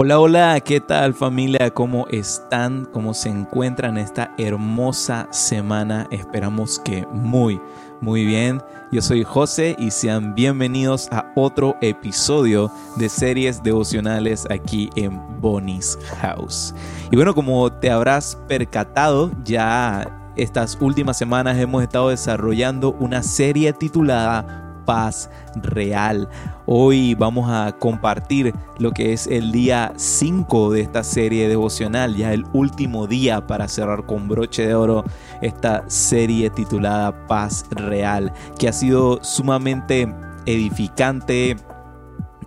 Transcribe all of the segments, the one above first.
Hola, hola, ¿qué tal familia? ¿Cómo están? ¿Cómo se encuentran esta hermosa semana? Esperamos que muy, muy bien. Yo soy José y sean bienvenidos a otro episodio de series devocionales aquí en Bonnie's House. Y bueno, como te habrás percatado, ya estas últimas semanas hemos estado desarrollando una serie titulada paz real. Hoy vamos a compartir lo que es el día 5 de esta serie devocional, ya el último día para cerrar con broche de oro esta serie titulada Paz Real, que ha sido sumamente edificante,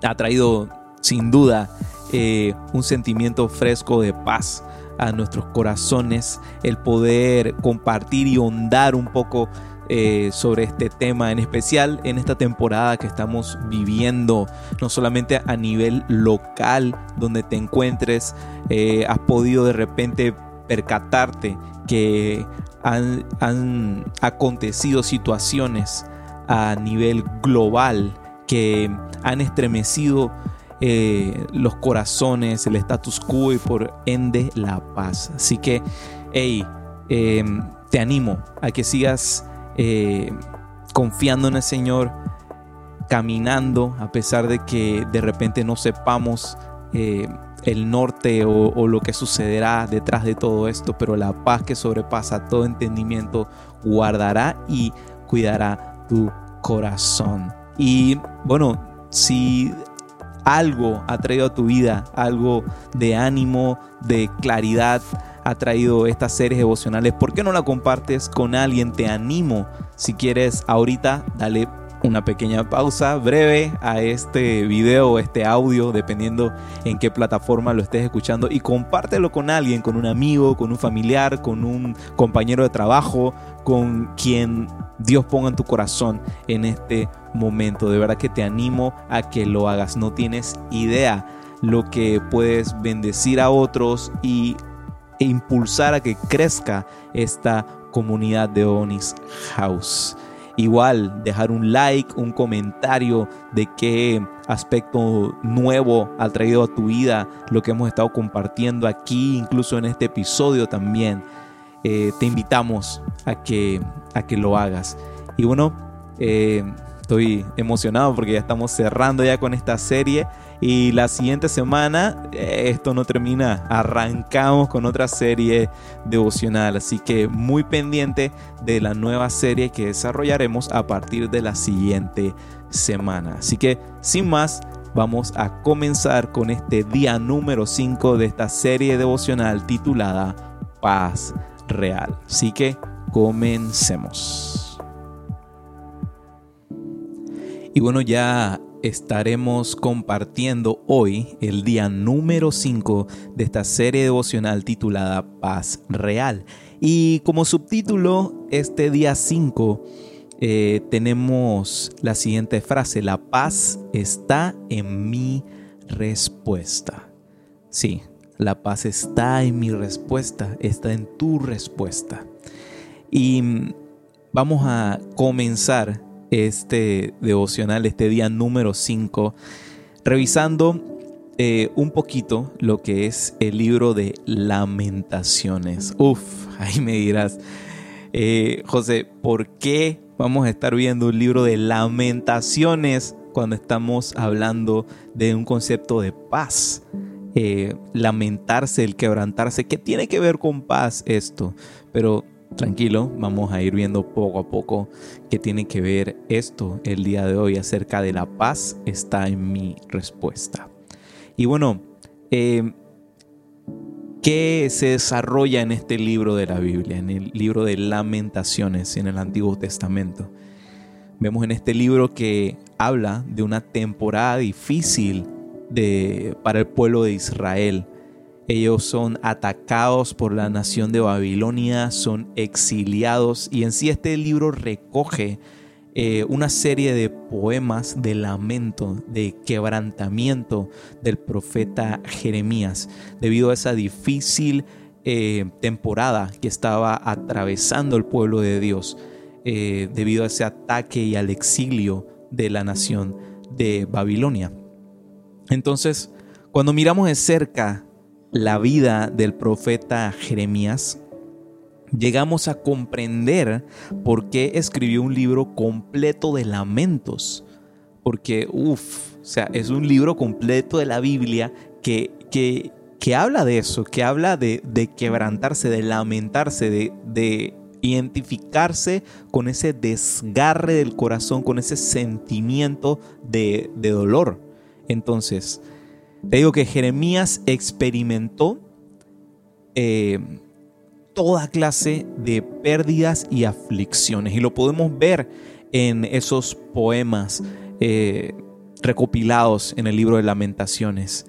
ha traído sin duda eh, un sentimiento fresco de paz a nuestros corazones, el poder compartir y hondar un poco eh, sobre este tema, en especial en esta temporada que estamos viviendo, no solamente a nivel local donde te encuentres, eh, has podido de repente percatarte que han, acontecido situaciones a nivel global que han estremecido eh, los corazones, el status quo y por ende la paz. Así que, hey, te animo a que sigas eh, confiando en el Señor, caminando a pesar de que de repente no sepamos eh, el norte o, lo que sucederá detrás de todo esto, pero la paz que sobrepasa todo entendimiento guardará y cuidará tu corazón. Y bueno, si algo ha traído a tu vida, algo de ánimo, de claridad, ha traído estas series devocionales, ¿por qué no la compartes con alguien? Te animo, si quieres ahorita, dale una pequeña pausa breve a este video este audio, dependiendo en qué plataforma lo estés escuchando, y compártelo con alguien, con un amigo, con un familiar, con un compañero de trabajo, con quien Dios ponga en tu corazón en este momento. De verdad que te animo a que lo hagas. No tienes idea lo que puedes bendecir a otros y e impulsar a que crezca esta comunidad de Onis House. Igual, dejar un like, un comentario de qué aspecto nuevo ha traído a tu vida lo que hemos estado compartiendo aquí, incluso en este episodio también. Eh, te invitamos a que, a que lo hagas. Y bueno, eh, estoy emocionado porque ya estamos cerrando ya con esta serie y la siguiente semana, eh, esto no termina, arrancamos con otra serie devocional. Así que muy pendiente de la nueva serie que desarrollaremos a partir de la siguiente semana. Así que sin más, vamos a comenzar con este día número 5 de esta serie devocional titulada Paz Real. Así que comencemos. Y bueno, ya estaremos compartiendo hoy el día número 5 de esta serie devocional titulada Paz Real. Y como subtítulo, este día 5 eh, tenemos la siguiente frase, la paz está en mi respuesta. Sí, la paz está en mi respuesta, está en tu respuesta. Y vamos a comenzar este devocional, este día número 5, revisando eh, un poquito lo que es el libro de lamentaciones. Uf, ahí me dirás, eh, José, ¿por qué vamos a estar viendo un libro de lamentaciones cuando estamos hablando de un concepto de paz? Eh, lamentarse, el quebrantarse, ¿qué tiene que ver con paz esto? Pero tranquilo, vamos a ir viendo poco a poco qué tiene que ver esto el día de hoy acerca de la paz está en mi respuesta. Y bueno, eh, ¿qué se desarrolla en este libro de la Biblia, en el libro de lamentaciones en el Antiguo Testamento? Vemos en este libro que habla de una temporada difícil para el pueblo de Israel ellos son atacados por la nación de Babilonia, son exiliados y en sí este libro recoge eh, una serie de poemas de lamento, de quebrantamiento del profeta Jeremías debido a esa difícil eh, temporada que estaba atravesando el pueblo de Dios eh, debido a ese ataque y al exilio de la nación de Babilonia. Entonces, Cuando miramos de cerca la vida del profeta Jeremías, llegamos a comprender por qué escribió un libro completo de lamentos. Porque, uff, o sea, es un libro completo de la Biblia que, que, que habla de eso, que habla de, de quebrantarse, de lamentarse, de, de identificarse con ese desgarre del corazón, con ese sentimiento de, de dolor. Entonces, te digo que Jeremías experimentó eh, toda clase de pérdidas y aflicciones. Y lo podemos ver en esos poemas eh, recopilados en el libro de lamentaciones.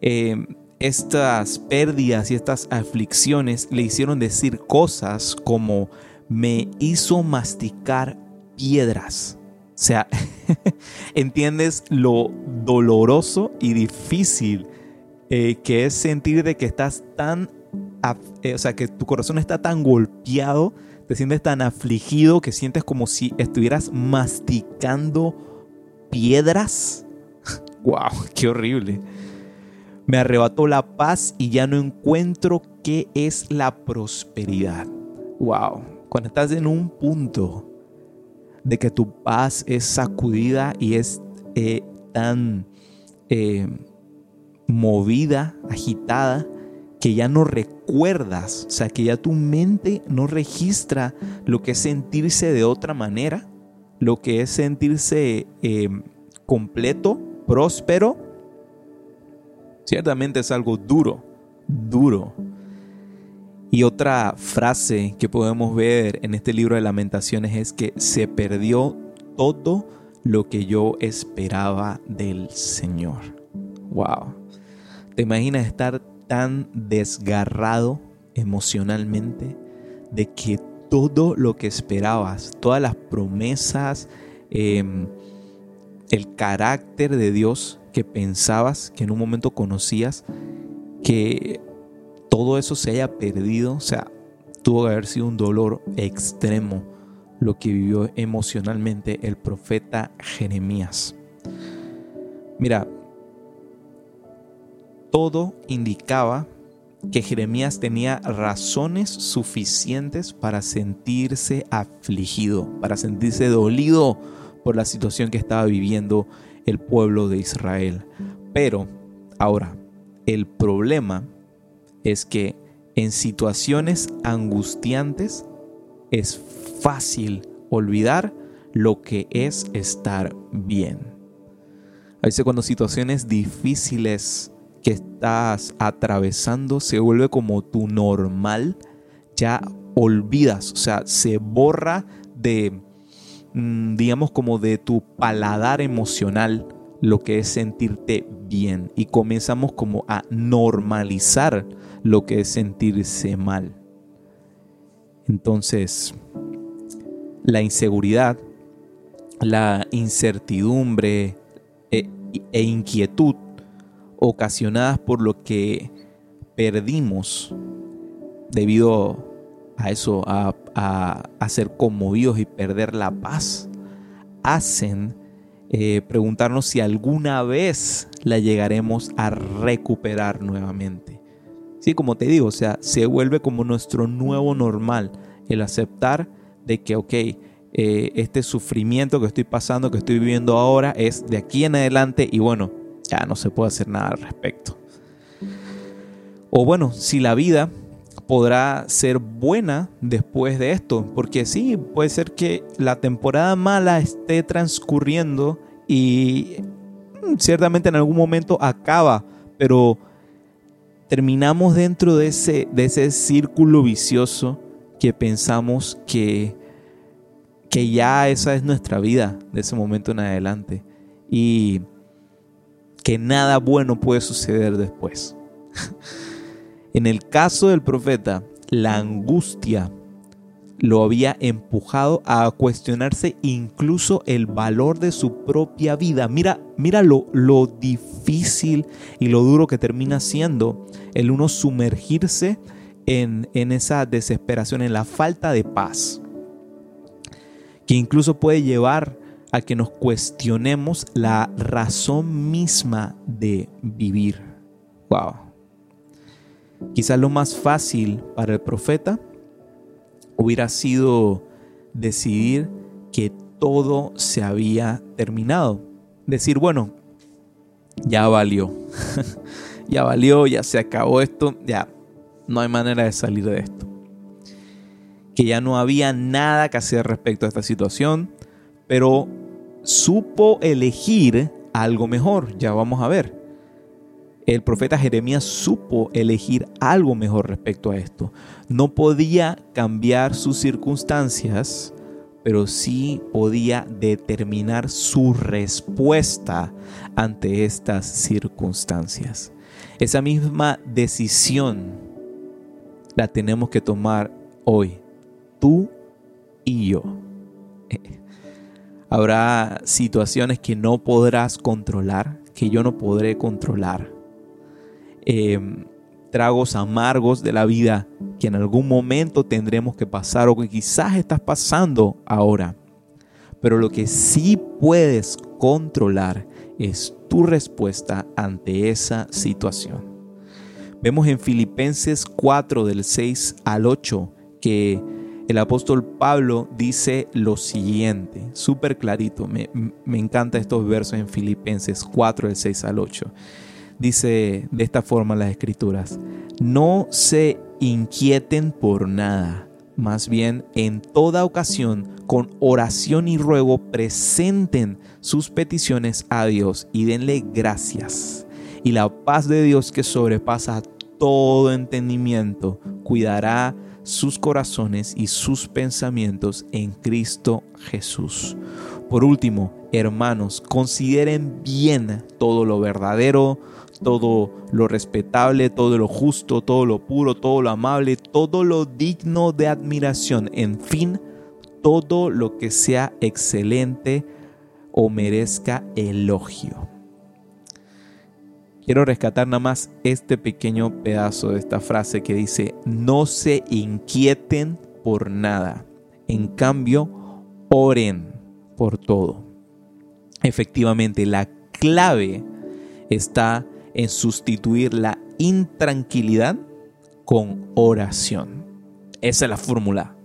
Eh, estas pérdidas y estas aflicciones le hicieron decir cosas como me hizo masticar piedras. O sea, entiendes lo doloroso y difícil eh, que es sentir de que estás tan, eh, o sea, que tu corazón está tan golpeado, te sientes tan afligido que sientes como si estuvieras masticando piedras. ¡Wow! ¡Qué horrible! Me arrebató la paz y ya no encuentro qué es la prosperidad. ¡Wow! Cuando estás en un punto de que tu paz es sacudida y es eh, tan eh, movida, agitada, que ya no recuerdas, o sea, que ya tu mente no registra lo que es sentirse de otra manera, lo que es sentirse eh, completo, próspero, ciertamente es algo duro, duro. Y otra frase que podemos ver en este libro de lamentaciones es que se perdió todo lo que yo esperaba del Señor. Wow. ¿Te imaginas estar tan desgarrado emocionalmente de que todo lo que esperabas, todas las promesas, em, el carácter de Dios que pensabas, que en un momento conocías, que todo eso se haya perdido, o sea, tuvo que haber sido un dolor extremo lo que vivió emocionalmente el profeta Jeremías. Mira, todo indicaba que Jeremías tenía razones suficientes para sentirse afligido, para sentirse dolido por la situación que estaba viviendo el pueblo de Israel. Pero ahora, el problema es que en situaciones angustiantes es fácil olvidar lo que es estar bien. A veces cuando situaciones difíciles que estás atravesando se vuelve como tu normal, ya olvidas, o sea, se borra de, mm, digamos, como de tu paladar emocional lo que es sentirte bien y comenzamos como a normalizar lo que es sentirse mal. Entonces, la inseguridad, la incertidumbre e, e, inquietud ocasionadas por lo que perdimos debido a eso, a, ser conmovidos y perder la paz, hacen eh, preguntarnos si alguna vez la llegaremos a recuperar nuevamente. Sí, como te digo, o sea, se vuelve como nuestro nuevo normal el aceptar de que, ok, eh, este sufrimiento que estoy pasando, que estoy viviendo ahora, es de aquí en adelante y bueno, ya no se puede hacer nada al respecto. O bueno, si la vida podrá ser buena después de esto, porque sí, puede ser que la temporada mala esté transcurriendo y mm, ciertamente en algún momento acaba, pero terminamos dentro de ese, de ese círculo vicioso que pensamos que, que ya esa es nuestra vida de ese momento en adelante y que nada bueno puede suceder después. en el caso del profeta, la angustia lo había empujado a cuestionarse incluso el valor de su propia vida. Mira, mira lo, lo difícil y lo duro que termina siendo el uno sumergirse en, en esa desesperación, en la falta de paz, que incluso puede llevar a que nos cuestionemos la razón misma de vivir. Wow. Quizás lo más fácil para el profeta hubiera sido decidir que todo se había terminado. Decir, bueno, ya valió. ya valió, ya se acabó esto, ya no hay manera de salir de esto. Que ya no había nada que hacer respecto a esta situación, pero supo elegir algo mejor, ya vamos a ver. El profeta Jeremías supo elegir algo mejor respecto a esto. No podía cambiar sus circunstancias, pero sí podía determinar su respuesta ante estas circunstancias. Esa misma decisión la tenemos que tomar hoy, tú y yo. Habrá situaciones que no podrás controlar, que yo no podré controlar. Em, tragos amargos de la vida que en algún momento tendremos que pasar o que quizás estás pasando ahora. Pero lo que sí puedes controlar es tu respuesta ante esa situación. Vemos en Filipenses 4 del 6 al 8 que el apóstol Pablo dice lo siguiente, súper clarito, me, me encantan estos versos en Filipenses 4 del 6 al 8. Dice de esta forma las escrituras, no se inquieten por nada, más bien en toda ocasión, con oración y ruego, presenten sus peticiones a Dios y denle gracias. Y la paz de Dios que sobrepasa todo entendimiento cuidará sus corazones y sus pensamientos en Cristo Jesús. Por último, hermanos, consideren bien todo lo verdadero, todo lo respetable, todo lo justo, todo lo puro, todo lo amable, todo lo digno de admiración, en fin, todo lo que sea excelente o merezca elogio. Quiero rescatar nada más este pequeño pedazo de esta frase que dice, no se inquieten por nada, en cambio, oren por todo. Efectivamente, la clave está en sustituir la intranquilidad con oración. Esa es la fórmula.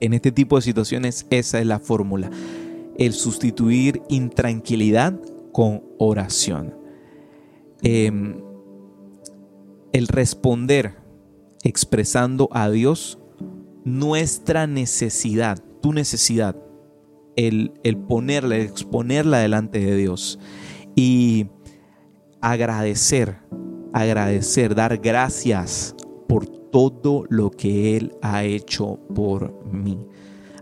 En este tipo de situaciones, esa es la fórmula. El sustituir intranquilidad con oración. Em, el responder expresando a Dios nuestra necesidad, tu necesidad, el, el ponerla, exponerla delante de Dios. Y agradecer, agradecer, dar gracias por todo lo que Él ha hecho por mí.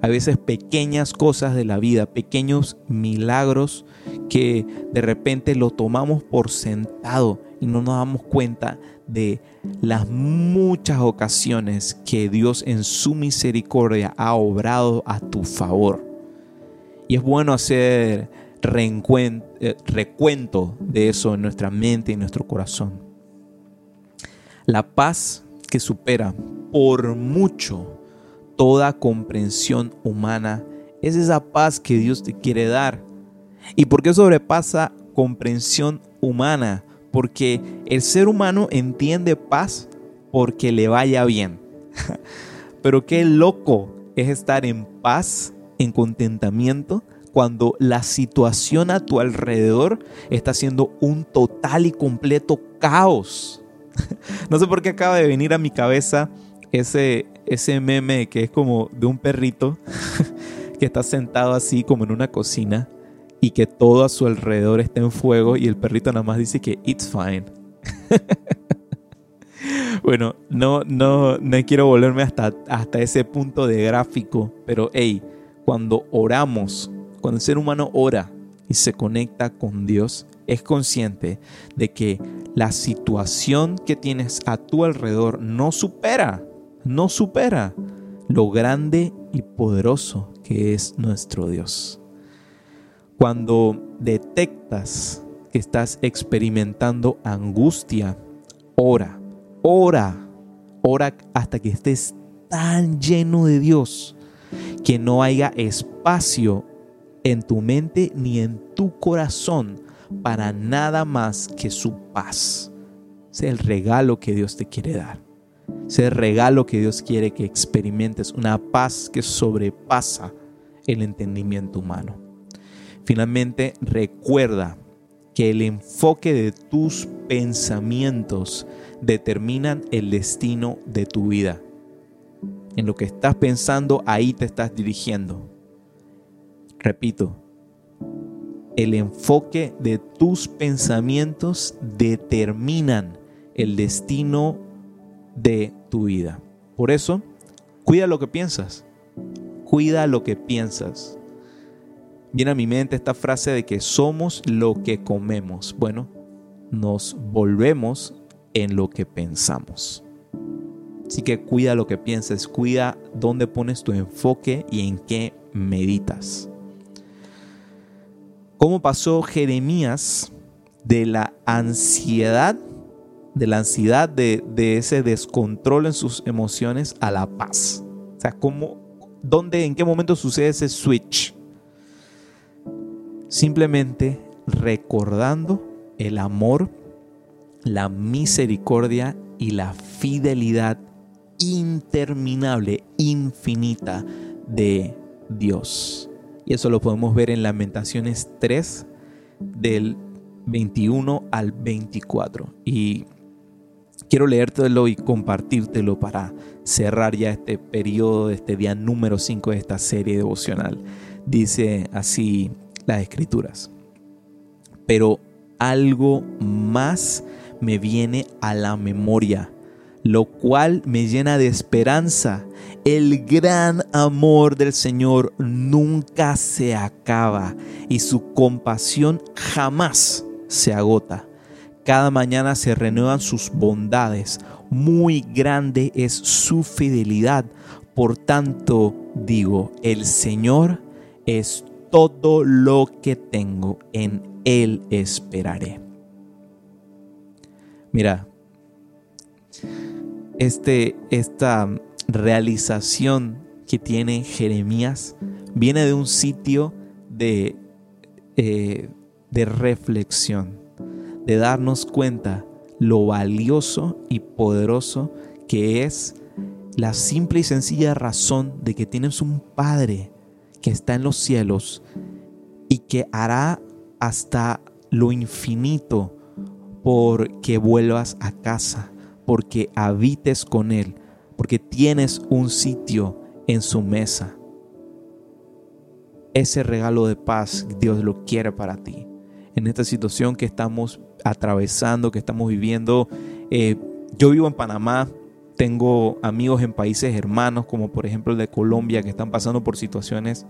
A veces pequeñas cosas de la vida, pequeños milagros que de repente lo tomamos por sentado y no nos damos cuenta de las muchas ocasiones que Dios en su misericordia ha obrado a tu favor. Y es bueno hacer eh, recuento de eso en nuestra mente y nuestro corazón. La paz que supera por mucho toda comprensión humana es esa paz que Dios te quiere dar. ¿Y por qué sobrepasa comprensión humana? Porque el ser humano entiende paz porque le vaya bien. Pero qué loco es estar en paz, en contentamiento, cuando la situación a tu alrededor está siendo un total y completo caos. no sé por qué acaba de venir a mi cabeza ese, ese meme que es como de un perrito que está sentado así como en una cocina y que todo a su alrededor está en fuego y el perrito nada más dice que it's fine. bueno, no, no, no quiero volverme hasta, hasta ese punto de gráfico, pero hey, cuando oramos cuando el ser humano ora y se conecta con Dios, es consciente de que la situación que tienes a tu alrededor no supera, no supera lo grande y poderoso que es nuestro Dios. Cuando detectas que estás experimentando angustia, ora, ora, ora hasta que estés tan lleno de Dios que no haya espacio en tu mente ni en tu corazón para nada más que su paz. es el regalo que Dios te quiere dar. es el regalo que Dios quiere que experimentes, una paz que sobrepasa el entendimiento humano. Finalmente, recuerda que el enfoque de tus pensamientos determinan el destino de tu vida. En lo que estás pensando, ahí te estás dirigiendo. Repito, el enfoque de tus pensamientos determinan el destino de tu vida. Por eso, cuida lo que piensas. Cuida lo que piensas. Viene a mi mente esta frase de que somos lo que comemos. Bueno, nos volvemos en lo que pensamos. Así que cuida lo que piensas, cuida dónde pones tu enfoque y en qué meditas. ¿Cómo pasó Jeremías de la ansiedad, de la ansiedad de, ese descontrol en sus emociones a la paz? O sea, ¿cómo, dónde, en qué momento sucede ese switch? Simplemente recordando el amor, la misericordia y la fidelidad interminable, infinita de Dios. Y eso lo podemos ver en Lamentaciones 3 del 21 al 24. Y quiero leértelo y compartírtelo para cerrar ya este periodo, este día número 5 de esta serie devocional. Dice así las escrituras. Pero algo más me viene a la memoria, lo cual me llena de esperanza. El gran amor del Señor nunca se acaba y su compasión jamás se agota. Cada mañana se renuevan sus bondades. Muy grande es su fidelidad. Por tanto, digo, el Señor es todo lo que tengo, en Él esperaré. Mira, este, esta realización que tiene Jeremías viene de un sitio de, eh, de reflexión, de darnos cuenta lo valioso y poderoso que es la simple y sencilla razón de que tienes un Padre que está en los cielos y que hará hasta lo infinito porque vuelvas a casa, porque habites con Él, porque tienes un sitio en su mesa. Ese regalo de paz Dios lo quiere para ti. En esta situación que estamos atravesando, que estamos viviendo, eh, yo vivo en Panamá, tengo amigos en países hermanos, como por ejemplo el de Colombia, que están pasando por situaciones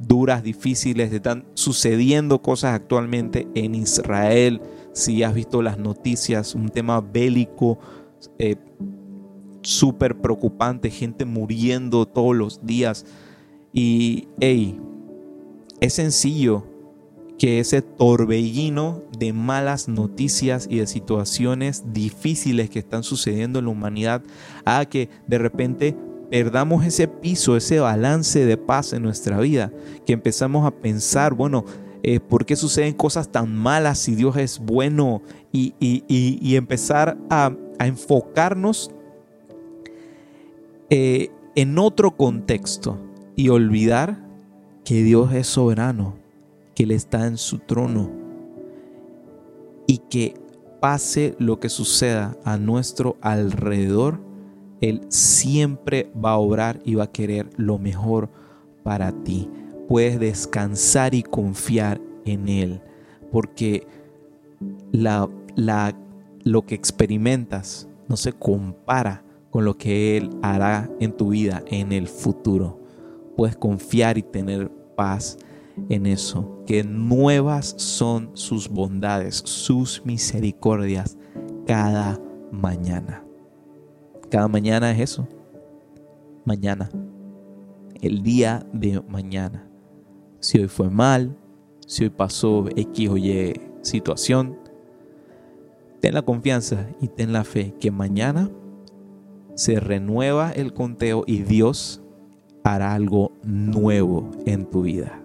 duras, difíciles, están sucediendo cosas actualmente en Israel. Si has visto las noticias, un tema bélico eh, súper preocupante, gente muriendo todos los días. Y, hey, es sencillo que ese torbellino de malas noticias y de situaciones difíciles que están sucediendo en la humanidad haga que de repente perdamos ese piso, ese balance de paz en nuestra vida, que empezamos a pensar, bueno, eh, ¿por qué suceden cosas tan malas si Dios es bueno? Y, empezar a, enfocarnos eh, en otro contexto y olvidar que Dios es soberano, que Él está en su trono y que pase lo que suceda a nuestro alrededor, él siempre va a obrar y va a querer lo mejor para ti. Puedes descansar y confiar en Él, porque la, la, lo que experimentas no se compara con lo que Él hará en tu vida en el futuro. Puedes confiar y tener paz en eso, que nuevas son sus bondades, sus misericordias cada mañana. Cada mañana es eso. Mañana. El día de mañana. Si hoy fue mal, si hoy pasó X o Y situación, ten la confianza y ten la fe que mañana se renueva el conteo y Dios hará algo nuevo en tu vida.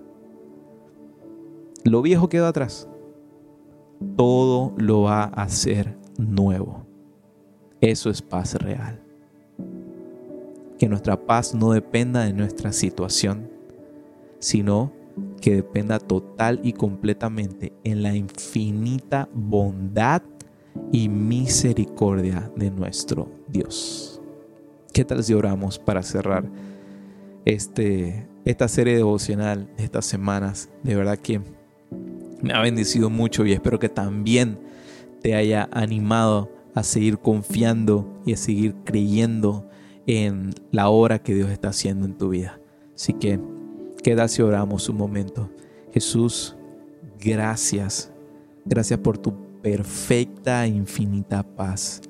lo viejo quedó atrás. Todo lo va a hacer nuevo. Eso es paz real. Que nuestra paz no dependa de nuestra situación, sino que dependa total y completamente en la infinita bondad y misericordia de nuestro Dios. ¿Qué tal si oramos para cerrar este, esta serie devocional de estas semanas? De verdad que me ha bendecido mucho y espero que también te haya animado a seguir confiando y a seguir creyendo en la obra que Dios está haciendo en tu vida. Así que queda si oramos un momento. Jesús, gracias. Gracias por tu perfecta infinita paz.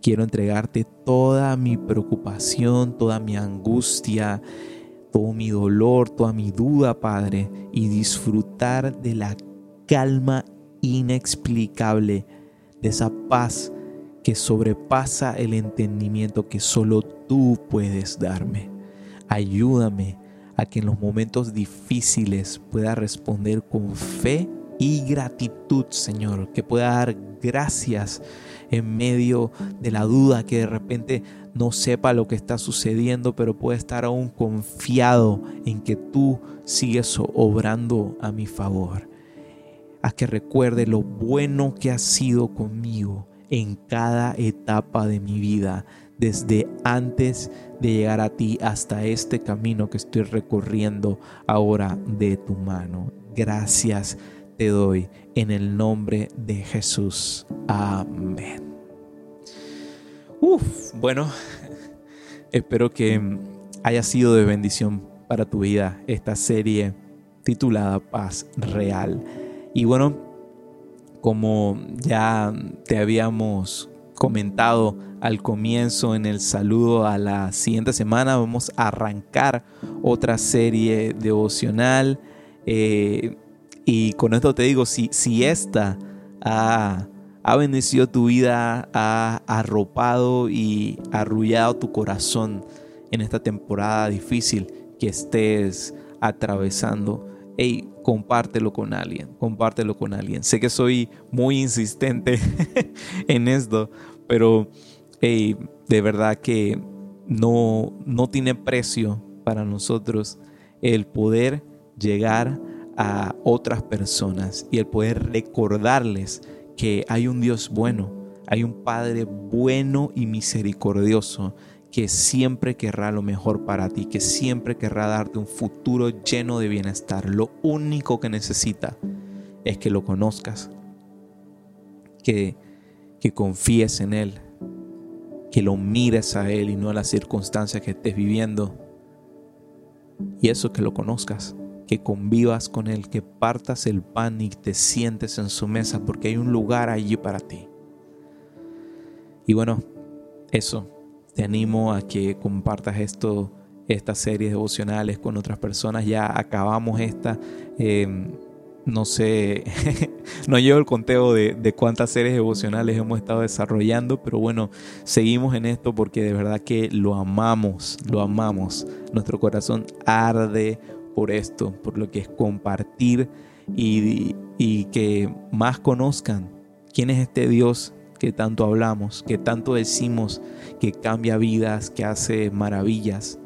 Quiero entregarte toda mi preocupación, toda mi angustia, todo mi dolor, toda mi duda, Padre, y disfrutar de la calma inexplicable, de esa paz que sobrepasa el entendimiento que solo tú puedes darme. Ayúdame a que en los momentos difíciles pueda responder con fe y gratitud, Señor, que pueda dar gracias en medio de la duda, que de repente no sepa lo que está sucediendo, pero puede estar aún confiado en que tú sigues obrando a mi favor. Haz que recuerde lo bueno que has sido conmigo en cada etapa de mi vida, desde antes de llegar a ti hasta este camino que estoy recorriendo ahora de tu mano. Gracias te doy en el nombre de Jesús. Amén. Uf, bueno, espero que haya sido de bendición para tu vida esta serie titulada Paz Real. Y bueno, como ya te habíamos comentado al comienzo en el saludo a la siguiente semana, vamos a arrancar otra serie devocional. Eh, y con esto te digo, si, si esta ha, ha bendecido tu vida, ha arropado y arrullado tu corazón en esta temporada difícil que estés atravesando, compártelo con alguien, compártelo con alguien. Sé que soy muy insistente en esto, pero de verdad que no, no tiene precio para nosotros el poder llegar a otras personas y el poder recordarles que hay un Dios bueno, hay un Padre bueno y misericordioso que siempre querrá lo mejor para ti, que siempre querrá darte un futuro lleno de bienestar. Lo único que necesita es que lo conozcas, que, que confíes en Él, que lo mires a Él y no a las circunstancias que estés viviendo. Y eso que lo conozcas que convivas con Él, que partas el pan y te sientes en su mesa porque hay un lugar allí para ti. Y bueno, eso, te animo a que compartas esto, estas series devocionales con otras personas. Ya acabamos esta. Em, no sé, no llevo el conteo de, de, cuántas series devocionales hemos estado desarrollando, pero bueno, seguimos en esto porque de verdad que lo amamos, lo amamos. Nuestro corazón arde por esto, por lo que es compartir y, que más conozcan quién es este Dios que tanto hablamos, que tanto decimos, que cambia vidas, que hace maravillas,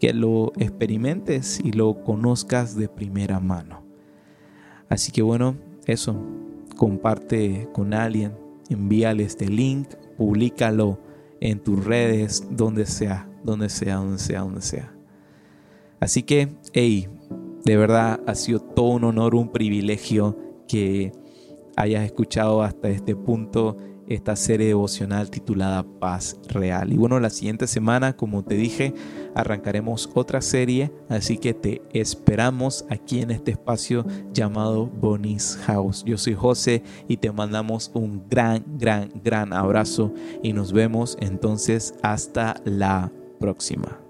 que lo experimentes y lo conozcas de primera mano. Así que bueno, eso, comparte con alguien, envíale este link, públicalo en tus redes, donde sea, donde sea, donde sea, donde sea. Así que, hey, de verdad ha sido todo un honor, un privilegio que hayas escuchado hasta este punto esta serie devocional titulada Paz Real. Y bueno, la siguiente semana, como te dije, arrancaremos otra serie, así que te esperamos aquí en este espacio llamado Bonnie's House. Yo soy José y te mandamos un gran, gran, gran abrazo y nos vemos entonces hasta la próxima.